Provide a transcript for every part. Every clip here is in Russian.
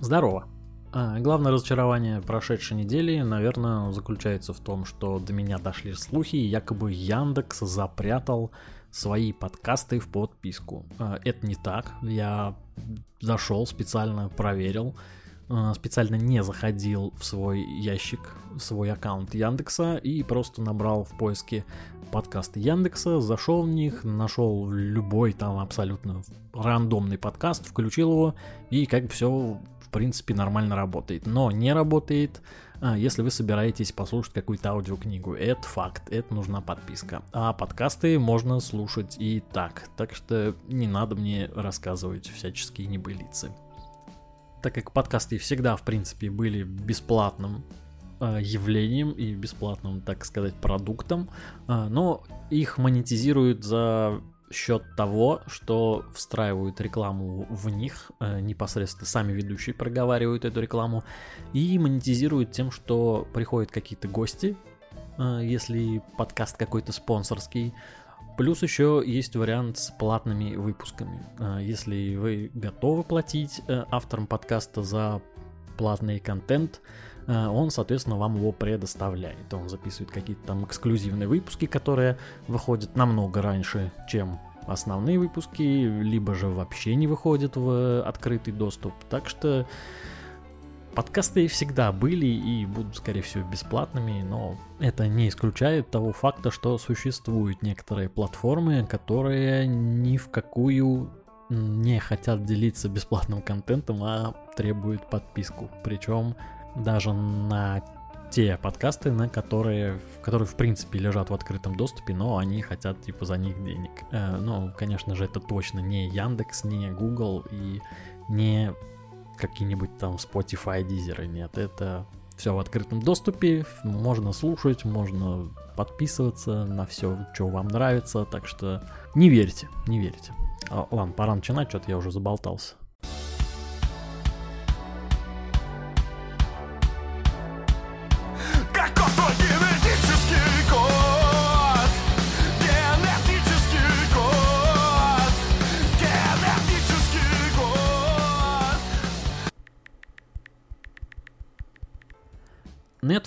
Здорово. А, главное разочарование прошедшей недели, наверное, заключается в том, что до меня дошли слухи, якобы Яндекс запрятал свои подкасты в подписку. А, это не так. Я зашел, специально проверил, а, специально не заходил в свой ящик, в свой аккаунт Яндекса и просто набрал в поиске подкасты Яндекса, зашел в них, нашел любой там абсолютно рандомный подкаст, включил его и как бы все принципе нормально работает. Но не работает, а, если вы собираетесь послушать какую-то аудиокнигу. Это факт, это нужна подписка. А подкасты можно слушать и так. Так что не надо мне рассказывать всяческие небылицы. Так как подкасты всегда, в принципе, были бесплатным а, явлением и бесплатным, так сказать, продуктом, а, но их монетизируют за счет того, что встраивают рекламу в них, э, непосредственно сами ведущие проговаривают эту рекламу, и монетизируют тем, что приходят какие-то гости, э, если подкаст какой-то спонсорский, Плюс еще есть вариант с платными выпусками. Э, если вы готовы платить авторам подкаста за платный контент, он, соответственно, вам его предоставляет. Он записывает какие-то там эксклюзивные выпуски, которые выходят намного раньше, чем основные выпуски, либо же вообще не выходят в открытый доступ. Так что подкасты всегда были и будут, скорее всего, бесплатными, но это не исключает того факта, что существуют некоторые платформы, которые ни в какую не хотят делиться бесплатным контентом, а требуют подписку. Причем даже на те подкасты, на которые, которые в принципе лежат в открытом доступе, но они хотят типа за них денег. Э, ну, конечно же, это точно не Яндекс, не Google и не какие-нибудь там Spotify, Deezer, нет, это все в открытом доступе, можно слушать, можно подписываться на все, что вам нравится, так что не верьте, не верьте. А, ладно, пора начинать, что-то я уже заболтался.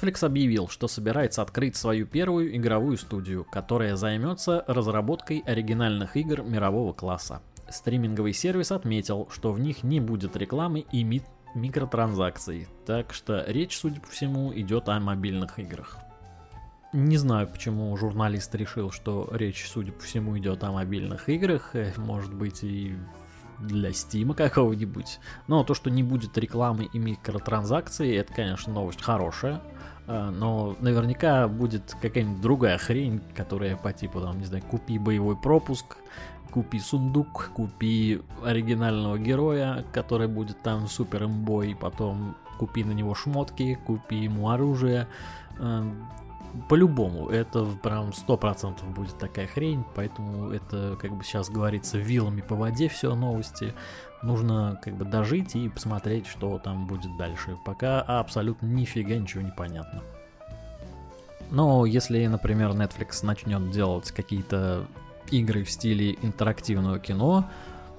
Netflix объявил, что собирается открыть свою первую игровую студию, которая займется разработкой оригинальных игр мирового класса. Стриминговый сервис отметил, что в них не будет рекламы и ми- микротранзакций, так что речь, судя по всему, идет о мобильных играх. Не знаю, почему журналист решил, что речь, судя по всему, идет о мобильных играх. Э, может быть, и для Стима какого-нибудь. Но то, что не будет рекламы и микротранзакций, это, конечно, новость хорошая. А, но наверняка будет какая-нибудь другая хрень, которая по типу, там, не знаю, купи боевой пропуск, купи сундук, купи оригинального героя, который будет там супер имбой, потом купи на него шмотки, купи ему оружие. По-любому, это прям сто процентов будет такая хрень, поэтому это, как бы сейчас говорится, вилами по воде все новости. Нужно как бы дожить и посмотреть, что там будет дальше. Пока абсолютно нифига ничего не понятно. Но если, например, Netflix начнет делать какие-то игры в стиле интерактивного кино,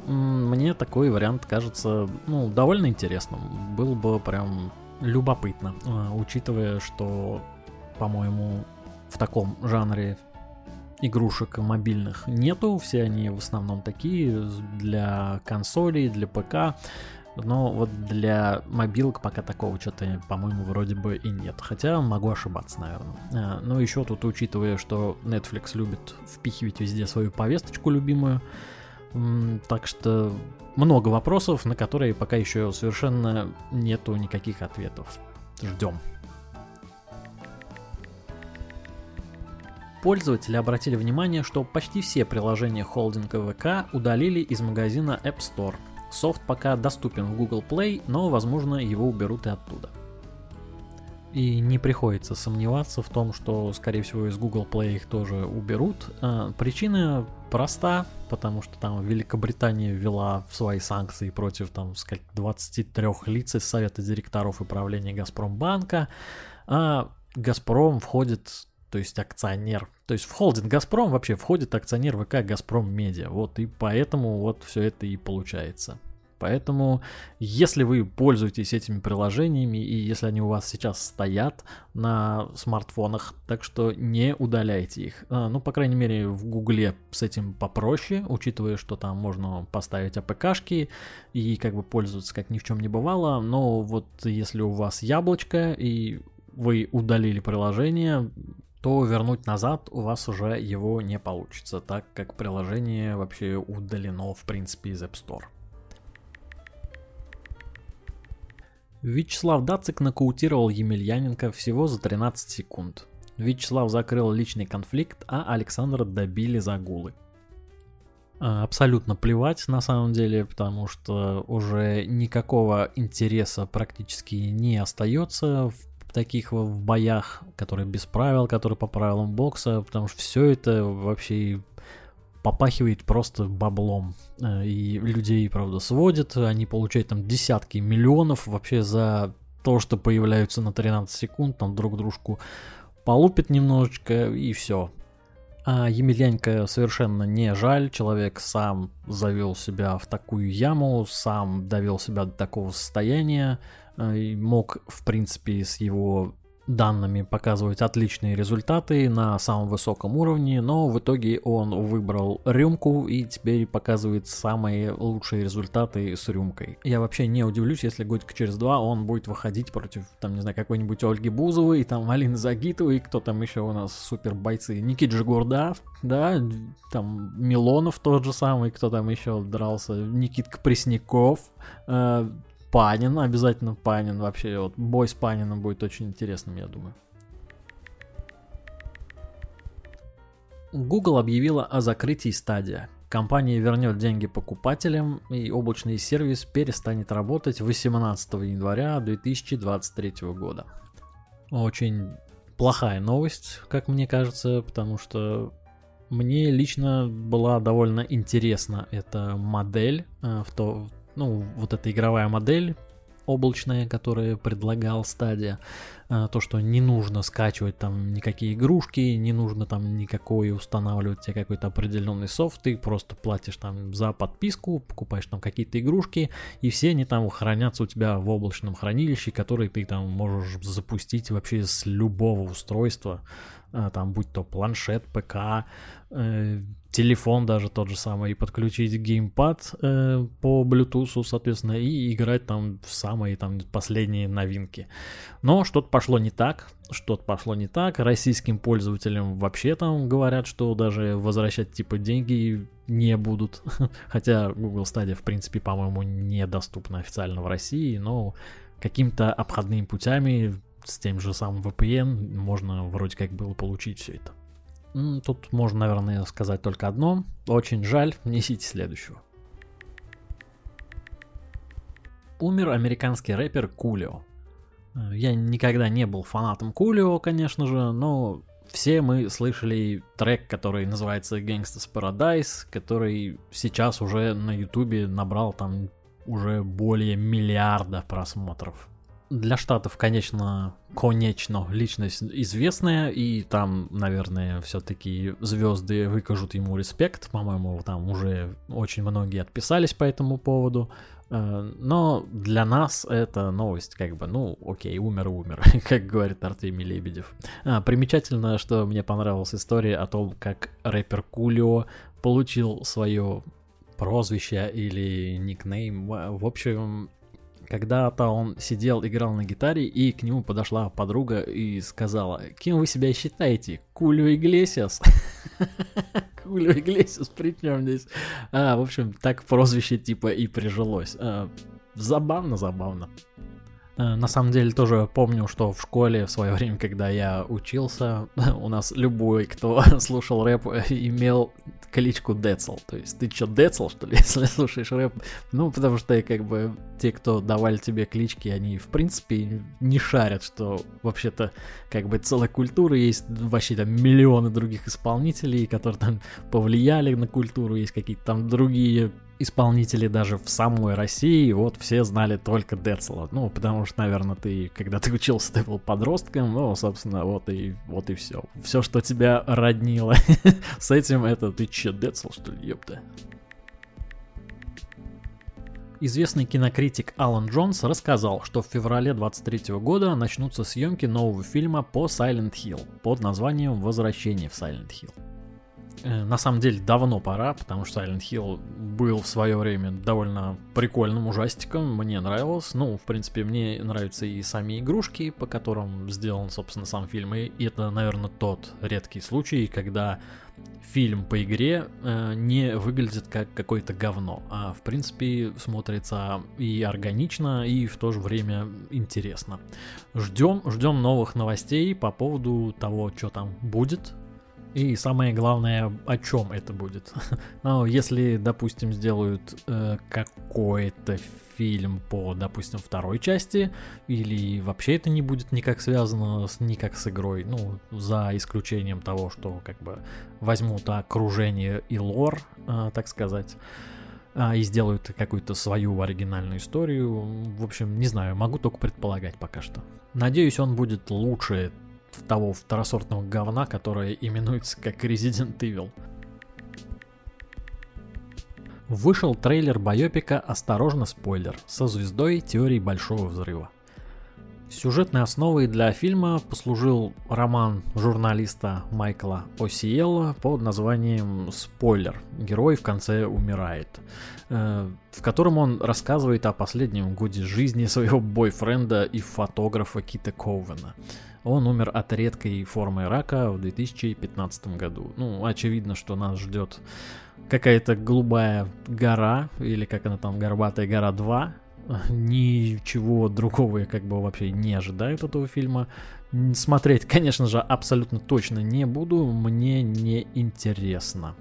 мне такой вариант кажется, ну, довольно интересным. Было бы прям любопытно, а, учитывая, что по-моему, в таком жанре игрушек мобильных нету, все они в основном такие для консолей, для ПК, но вот для мобилок пока такого что-то, по-моему, вроде бы и нет. Хотя могу ошибаться, наверное. А, ну, еще тут, учитывая, что Netflix любит впихивать везде свою повесточку любимую, так что много вопросов, на которые пока еще совершенно нету никаких ответов. Ждем. Пользователи обратили внимание, что почти все приложения холдинга ВК удалили из магазина App Store. Софт пока доступен в Google Play, но, возможно, его уберут и оттуда. И не приходится сомневаться в том, что, скорее всего, из Google Play их тоже уберут. А, причина проста, потому что там Великобритания ввела свои санкции против там, сказать, 23 лиц из Совета директоров и правления Газпромбанка. А Газпром входит то есть акционер. То есть в холдинг Газпром вообще входит акционер ВК Газпром Медиа. Вот и поэтому вот все это и получается. Поэтому, если вы пользуетесь этими приложениями, и если они у вас сейчас стоят на смартфонах, так что не удаляйте их. А, ну, по крайней мере, в Гугле с этим попроще, учитывая, что там можно поставить АПКшки и как бы пользоваться как ни в чем не бывало. Но вот если у вас яблочко и вы удалили приложение, то вернуть назад у вас уже его не получится, так как приложение вообще удалено в принципе из App Store. Вячеслав Дацик нокаутировал Емельяненко всего за 13 секунд. Вячеслав закрыл личный конфликт, а Александра добили за гулы. А, абсолютно плевать на самом деле, потому что уже никакого интереса практически не остается в таких в боях, которые без правил, которые по правилам бокса, потому что все это вообще попахивает просто баблом. Э, и людей, правда, сводят, они получают там десятки миллионов вообще за то, что появляются на 13 секунд, там друг дружку полупят немножечко и все. А Емельяненко совершенно не жаль, человек сам завел себя в такую яму, сам довел себя до такого состояния, Э, мог, в принципе, с его данными показывать отличные результаты на самом высоком уровне, но в итоге он выбрал рюмку и теперь показывает самые лучшие результаты с рюмкой. Я вообще не удивлюсь, если годик через два он будет выходить против, там, не знаю, какой-нибудь Ольги Бузовой, там, Алины Загитовой, кто там еще у нас супер бойцы, Никит Жигурда, да, там, Милонов тот же самый, кто там еще дрался, Никитка Пресняков, э, Панин, обязательно Панин. Вообще, вот бой с Панином будет очень интересным, я думаю. Google объявила о закрытии стадия. Компания вернет деньги покупателям, и облачный сервис перестанет работать 18 января 2023 года. Очень плохая новость, как мне кажется, потому что мне лично была довольно интересна эта модель э, в то, ну, вот эта игровая модель облачная, которую предлагал стадия, э, то, что не нужно скачивать там никакие игрушки, не нужно там никакой устанавливать тебе какой-то определенный софт, ты просто платишь там за подписку, покупаешь там какие-то игрушки, и все они там хранятся у тебя в облачном хранилище, который ты там можешь запустить вообще с любого устройства, э, там будь то планшет, ПК, э, телефон даже тот же самый, и подключить геймпад э, по Bluetooth, соответственно, и играть там в самые там последние новинки. Но что-то пошло не так, что-то пошло не так. Российским пользователям вообще там говорят, что даже возвращать типа деньги не будут. Хотя Google Stadia, в принципе, по-моему, недоступна официально в России, но каким-то обходными путями с тем же самым VPN можно вроде как было получить все это. Тут можно, наверное, сказать только одно. Очень жаль, несите следующего. Умер американский рэпер Кулио. Э, я никогда не был фанатом Кулио, конечно же, но все мы слышали трек, который называется Gangsta's Paradise, который сейчас уже на ютубе набрал там уже более миллиарда просмотров для Штатов, конечно, конечно, личность известная, и там, наверное, все-таки звезды выкажут ему респект. По-моему, там уже очень многие отписались по этому поводу. Э, но для нас это новость, как бы, ну, окей, умер, умер, как говорит Артемий Лебедев. А, примечательно, что мне понравилась история о том, как рэпер Кулио получил свое прозвище или никнейм. В общем, когда-то он сидел, играл на гитаре, и к нему подошла подруга и сказала, кем вы себя считаете? Кулио Иглесиас? Кулио Иглесиас, при чем здесь? А, в общем, так прозвище типа и прижилось. А, забавно, забавно. Э, на самом деле тоже помню, что в школе в свое время, когда я учился, у нас любой, кто слушал рэп, имел кличку Децл. То есть ты что, Децл, что ли, если слушаешь рэп? Ну, потому что как бы те, кто давали тебе клички, они в принципе не шарят, что вообще-то как бы целая культура, есть вообще там миллионы других исполнителей, которые там повлияли на культуру, есть какие-то там другие исполнители даже в самой России, вот все знали только Децла. Ну, потому что, наверное, ты, когда ты учился, ты был подростком, ну, собственно, вот и, вот и все. Все, что тебя роднило с этим, это ты че, Децл, что ли, ёпта? Известный кинокритик Алан Джонс рассказал, что в феврале 23 года начнутся съемки нового фильма по Silent Hill под названием «Возвращение в Silent Hill». Э, на самом деле давно пора, потому что Silent Hill был в свое время довольно прикольным ужастиком, мне нравилось. Ну, в принципе, мне нравятся и сами игрушки, по которым сделан, собственно, сам фильм. И это, наверное, тот редкий случай, когда фильм по игре э, не выглядит как какое-то говно, а в принципе смотрится и органично, и в то же время интересно. Ждем, ждем новых новостей по поводу того, что там будет, и самое главное, о чем это будет. ну, если, допустим, сделают э, какой-то фильм по, допустим, второй части, или вообще это не будет никак связано с, никак с игрой, ну, за исключением того, что как бы возьмут окружение и лор, э, так сказать, э, и сделают какую-то свою оригинальную историю. В общем, не знаю, могу только предполагать пока что. Надеюсь, он будет лучше того второсортного говна, которое именуется как Resident Evil. Вышел трейлер байопика «Осторожно, спойлер» со звездой теории Большого Взрыва. Сюжетной основой для фильма послужил роман журналиста Майкла Осиелла под названием «Спойлер. Герой в конце умирает», э, в котором он рассказывает о последнем годе жизни своего бойфренда и фотографа Кита Коувена. Он умер от редкой формы рака в 2015 году. Ну, очевидно, что нас ждет какая-то голубая гора, или как она там, горбатая гора 2. Ничего другого я как бы вообще не ожидаю от этого фильма. Смотреть, конечно же, абсолютно точно не буду, мне не интересно.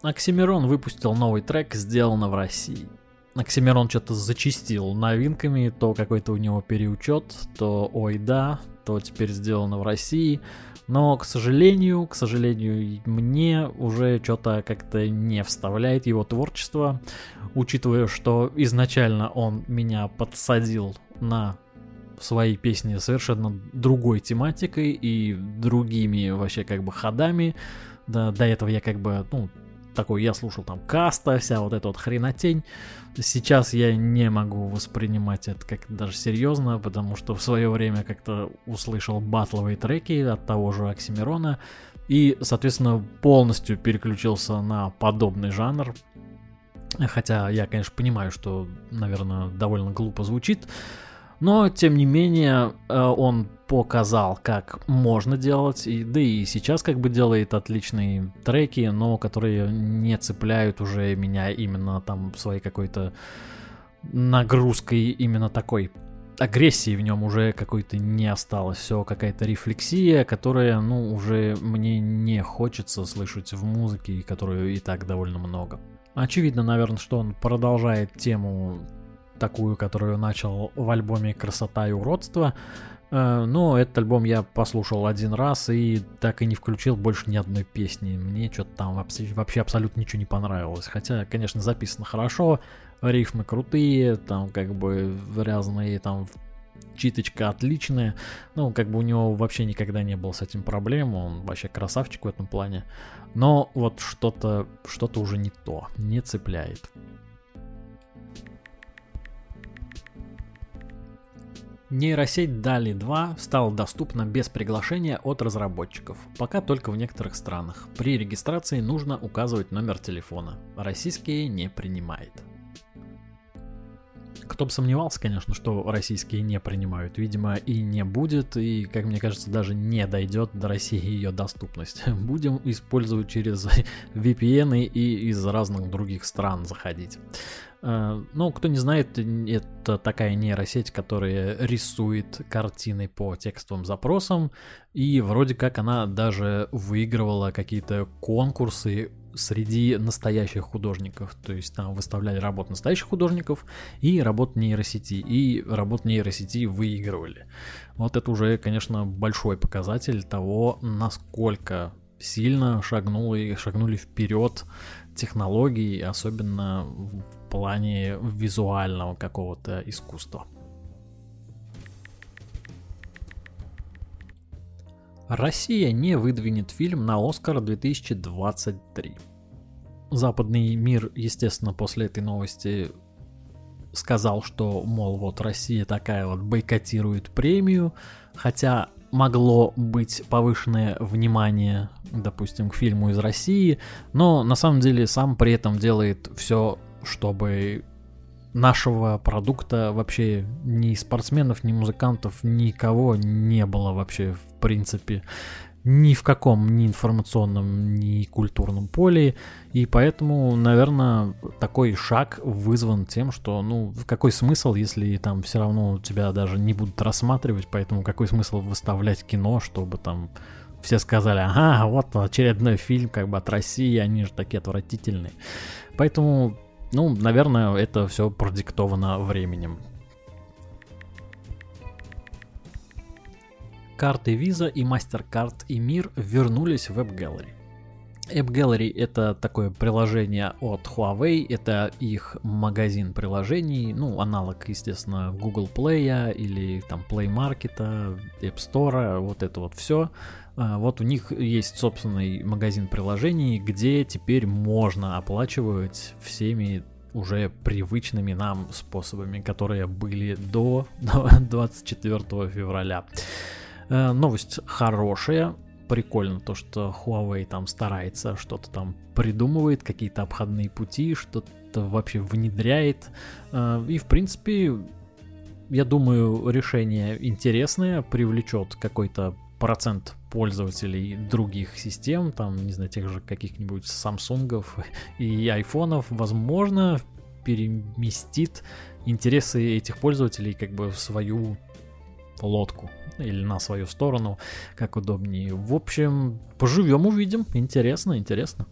Оксимирон выпустил новый трек, сделано в России. Оксимирон что-то зачистил новинками, то какой-то у него переучет, то ой да, то теперь сделано в России. Но, к сожалению, к сожалению, мне уже что-то как-то не вставляет его творчество, учитывая, что изначально он меня подсадил на свои песни совершенно другой тематикой и другими вообще как бы ходами. Да, до этого я как бы, ну, такой, я слушал там каста, вся вот эта вот хренотень. Сейчас я не могу воспринимать это как даже серьезно, потому что в свое время как-то услышал батловые треки от того же Оксимирона и, соответственно, полностью переключился на подобный жанр. Хотя я, конечно, понимаю, что, наверное, довольно глупо звучит, но, тем не менее, э, он показал, как можно делать, и, да и сейчас как бы делает отличные треки, но которые не цепляют уже меня именно там своей какой-то нагрузкой именно такой агрессии в нем уже какой-то не осталось. Все какая-то рефлексия, которая, ну, уже мне не хочется слышать в музыке, которую и так довольно много. Очевидно, наверное, что он продолжает тему такую, которую начал в альбоме «Красота и уродство». Э, но этот альбом я послушал один раз и так и не включил больше ни одной песни. Мне что-то там вообще, абсолютно ничего не понравилось. Хотя, конечно, записано хорошо, рифмы крутые, там как бы разные там читочка отличная. Ну, как бы у него вообще никогда не было с этим проблем, он вообще красавчик в этом плане. Но вот что-то что-то уже не то, не цепляет. Нейросеть DALI 2 стала доступна без приглашения от разработчиков, пока только в некоторых странах. При регистрации нужно указывать номер телефона. Российские не принимает. Кто бы сомневался, конечно, что российские не принимают. Видимо, и не будет, и, как мне кажется, даже не дойдет до России ее доступность. Будем использовать через VPN и из разных других стран заходить. Э, ну, кто не знает, это такая нейросеть, которая рисует картины по текстовым запросам, и вроде как она даже выигрывала какие-то конкурсы среди настоящих художников. То есть там выставляли работы настоящих художников и работы нейросети. И работы нейросети выигрывали. Вот это уже, конечно, большой показатель того, насколько сильно шагнули, шагнули вперед технологий, особенно в плане визуального какого-то искусства. Россия не выдвинет фильм на Оскар 2023. западный мир, естественно, после этой новости сказал, что, мол, вот Россия такая вот бойкотирует премию, хотя могло быть повышенное внимание, допустим, к фильму из России, но на самом деле сам при этом делает все, чтобы нашего продукта вообще ни спортсменов, ни музыкантов, никого не было вообще в принципе ни в каком ни информационном, ни культурном поле, и поэтому, наверное, такой шаг вызван тем, что, ну, какой смысл, если там все равно тебя даже не будут рассматривать, поэтому какой смысл выставлять кино, чтобы там все сказали, ага, вот очередной фильм как бы от России, они же такие отвратительные. Поэтому ну, наверное, это все продиктовано временем. Карты Visa и MasterCard и Мир вернулись в App Gallery. App Gallery это такое приложение от Huawei, это их магазин приложений, ну, аналог, естественно, Google Play или там Play Market, App Store, вот это вот все. А, вот у них есть собственный магазин приложений, где теперь можно оплачивать всеми уже привычными нам способами, которые были до 24 февраля. Э, новость хорошая, прикольно то, что Huawei там старается, что-то там придумывает, какие-то обходные пути, что-то вообще внедряет. Э, и, в принципе, я думаю, решение интересное, привлечет какой-то процент пользователей других систем, там, не знаю, тех же каких-нибудь Samsung и айфонов, возможно, переместит интересы этих пользователей как бы в свою лодку или на свою сторону, как удобнее. В общем, поживем, увидим. Интересно, интересно.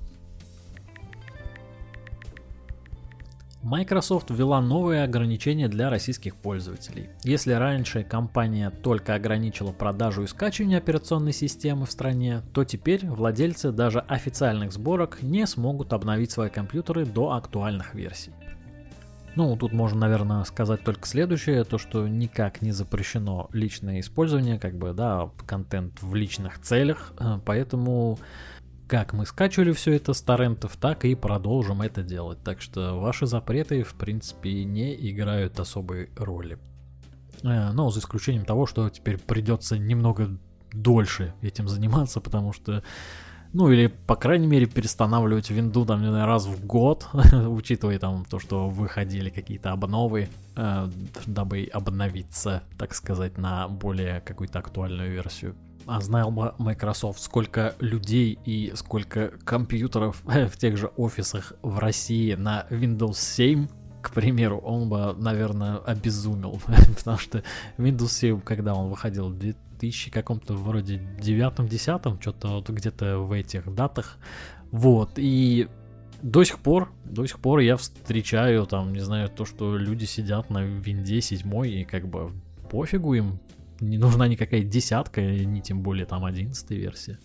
Microsoft ввела новые ограничения для российских пользователей. Если раньше компания только ограничила продажу и скачивание операционной системы в стране, то теперь владельцы даже официальных сборок не смогут обновить свои компьютеры до актуальных версий. Ну, тут можно, наверное, сказать только следующее, то, что никак не запрещено личное использование, как бы, да, контент в личных целях, э, поэтому как мы скачивали все это с торрентов, так и продолжим это делать. Так что ваши запреты, в принципе, не играют особой роли. Э, но за исключением того, что теперь придется немного дольше этим заниматься, потому что ну или, по крайней мере, перестанавливать винду там, не знаю, раз в год, учитывая там то, что выходили какие-то обновы, э, дабы обновиться, так сказать, на более какую-то актуальную версию. А знал бы Microsoft, сколько людей и сколько компьютеров в тех же офисах в России на Windows 7, к примеру, он бы, наверное, обезумел. Потому что Windows 7, когда он выходил в 2000 каком-то вроде девятом, десятом, что-то вот где-то в этих датах. Вот, и до сих пор, до сих пор я встречаю там, не знаю, то, что люди сидят на винде седьмой и как бы пофигу им, не нужна никакая десятка, ни тем более там одиннадцатая версия.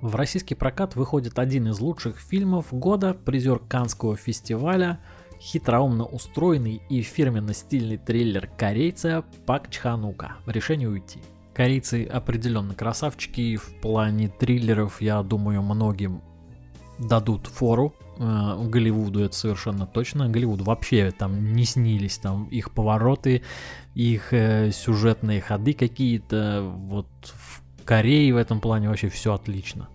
В российский прокат выходит один из лучших фильмов года, призер Канского фестиваля – хитроумно устроенный и фирменно-стильный триллер корейца Пак Чханука «Решение уйти». Корейцы определенно красавчики, в плане триллеров, я думаю, многим дадут фору. Э, Голливуду это совершенно точно. Голливуд вообще там не снились, там их повороты, их э, сюжетные ходы какие-то. Вот в Корее в этом плане вообще все отлично.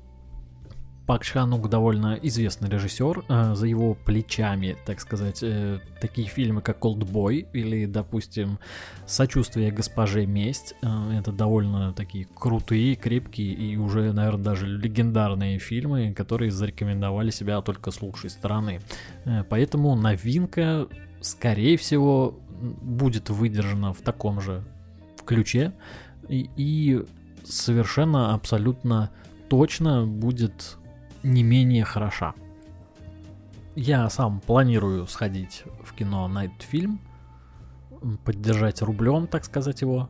Пак Чханук довольно известный режиссер, э, за его плечами, так сказать, э, такие фильмы, как «Колдбой» или, допустим, «Сочувствие госпоже месть». Э, это довольно такие крутые, крепкие и уже, наверное, даже легендарные фильмы, которые зарекомендовали себя только с лучшей стороны. Поэтому новинка, скорее всего, будет выдержана в таком же ключе и, и совершенно абсолютно точно будет не менее хороша. Я сам планирую сходить в кино на этот фильм, поддержать рублем, так сказать, его,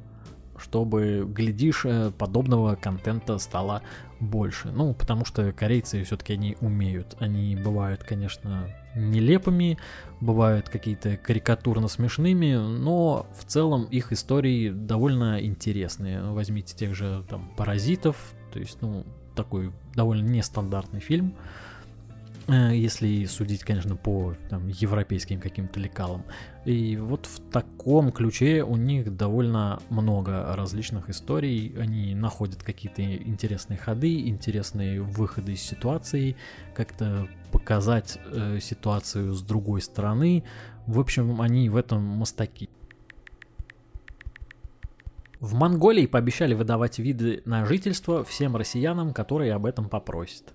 чтобы, глядишь, э, подобного контента стало больше. Ну, потому что корейцы все-таки они умеют. Они бывают, конечно, нелепыми, бывают какие-то карикатурно смешными, но в целом их истории довольно интересные. Возьмите тех же там паразитов, то есть, ну, такой довольно нестандартный фильм. Э, если судить, конечно, по там, европейским каким-то лекалам. И вот в таком ключе у них довольно много различных историй. Они находят какие-то интересные ходы, интересные выходы из ситуации, как-то показать э, ситуацию с другой стороны. В общем, они в этом мастаки. В Монголии пообещали выдавать виды на жительство всем россиянам, которые об этом попросят.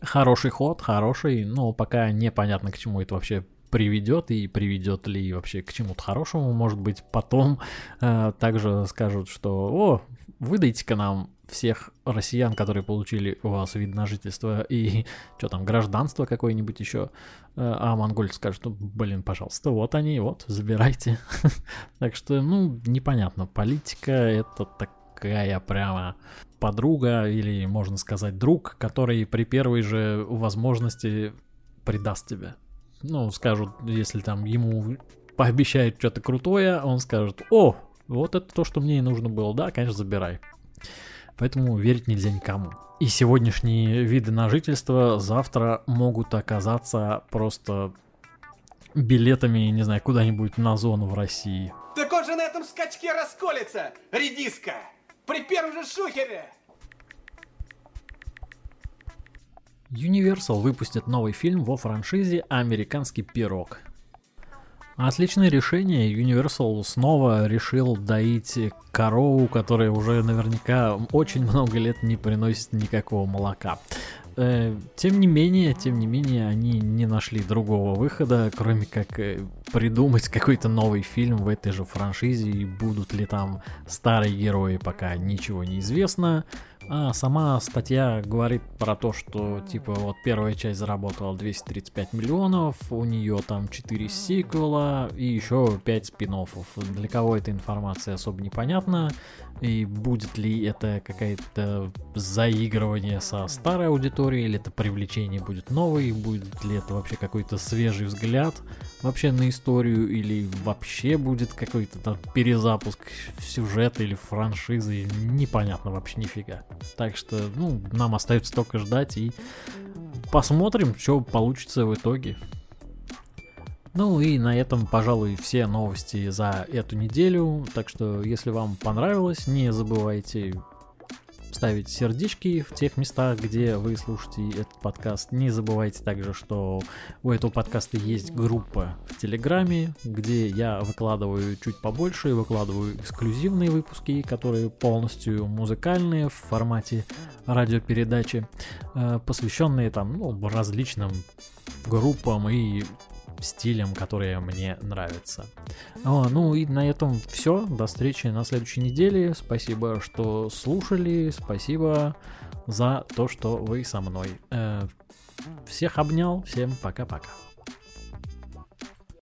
Хороший ход, хороший, но пока непонятно, к чему это вообще приведет и приведет ли вообще к чему-то хорошему. Может быть, потом э, также скажут, что «О, выдайте-ка нам всех россиян, которые получили у вас вид на жительство и что там, гражданство какое-нибудь еще, э, а монгольцы скажут, ну, блин, пожалуйста, вот они, вот, забирайте. Так что, ну, непонятно, политика это такая прямо подруга или, можно сказать, друг, который при первой же возможности предаст тебя. Ну, скажут, если там ему пообещают что-то крутое, он скажет, о, вот это то, что мне и нужно было, да, конечно, забирай. Поэтому верить нельзя никому. И сегодняшние виды на жительство завтра могут оказаться просто билетами, не знаю, куда-нибудь на зону в России. Так он же на этом скачке расколется, редиска! При первом же шухере! Universal выпустит новый фильм во франшизе «Американский пирог». Отличное решение. Universal снова решил доить корову, которая уже наверняка очень много лет не приносит никакого молока. Э, тем не менее, тем не менее, они не нашли другого выхода, кроме как э, придумать какой-то новый фильм в этой же франшизе, и будут ли там старые герои, пока ничего не известно. А сама статья говорит про то, что типа вот первая часть заработала 235 миллионов, у нее там 4 сиквела и еще 5 спин -оффов. Для кого эта информация особо непонятна, и будет ли это какое-то заигрывание со старой аудиторией, или это привлечение будет новой, будет ли это вообще какой-то свежий взгляд вообще на историю, или вообще будет какой-то там перезапуск сюжета или франшизы, непонятно вообще нифига. Так что, ну, нам остается только ждать и посмотрим, что получится в итоге. Ну и на этом, пожалуй, все новости за эту неделю. Так что, если вам понравилось, не забывайте ставить сердечки в тех местах, где вы слушаете этот подкаст. Не забывайте также, что у этого подкаста есть группа в Телеграме, где я выкладываю чуть побольше, выкладываю эксклюзивные выпуски, которые полностью музыкальные в формате радиопередачи, э, посвященные там ну, различным группам и стилем, которые мне нравятся. О, ну и на этом все. До встречи на следующей неделе. Спасибо, что слушали. Спасибо за то, что вы со мной. Э, всех обнял. Всем пока-пока.